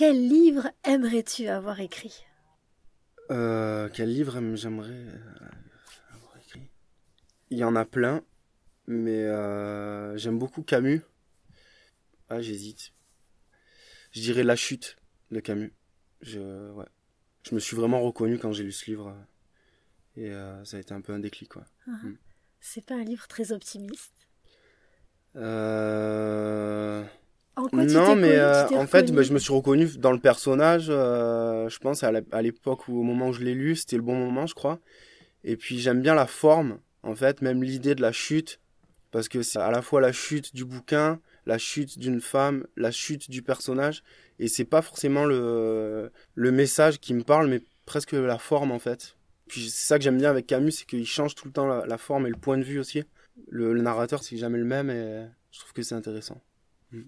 Quel livre aimerais-tu avoir écrit? Euh, Quel livre j'aimerais euh, avoir écrit? Il y en a plein, mais euh, j'aime beaucoup Camus. Ah, j'hésite. Je dirais La chute de Camus. Je, ouais. je me suis vraiment reconnu quand j'ai lu ce livre. Et ça a été un peu un déclic. Quoi. Ah. Mm. C'est pas un livre très optimiste? Euh... non, mais euh, en fait, bah, je me suis reconnu dans le personnage. Euh, je pense à l'époque ou au moment où je l'ai lu, c'était le bon moment, je crois. Et puis j'aime bien la forme, en fait, même l'idée de la chute, parce que c'est à la fois la chute du bouquin, la chute d'une femme, la chute du personnage, et c'est pas forcément le le message qui me parle, mais presque la forme, en fait. Puis c'est ça que j'aime bien avec Camus, c'est qu'il change tout le temps la, forme et le point de vue aussi. Le, narrateur, c'est jamais le même, et je trouve que c'est intéressant. Mm.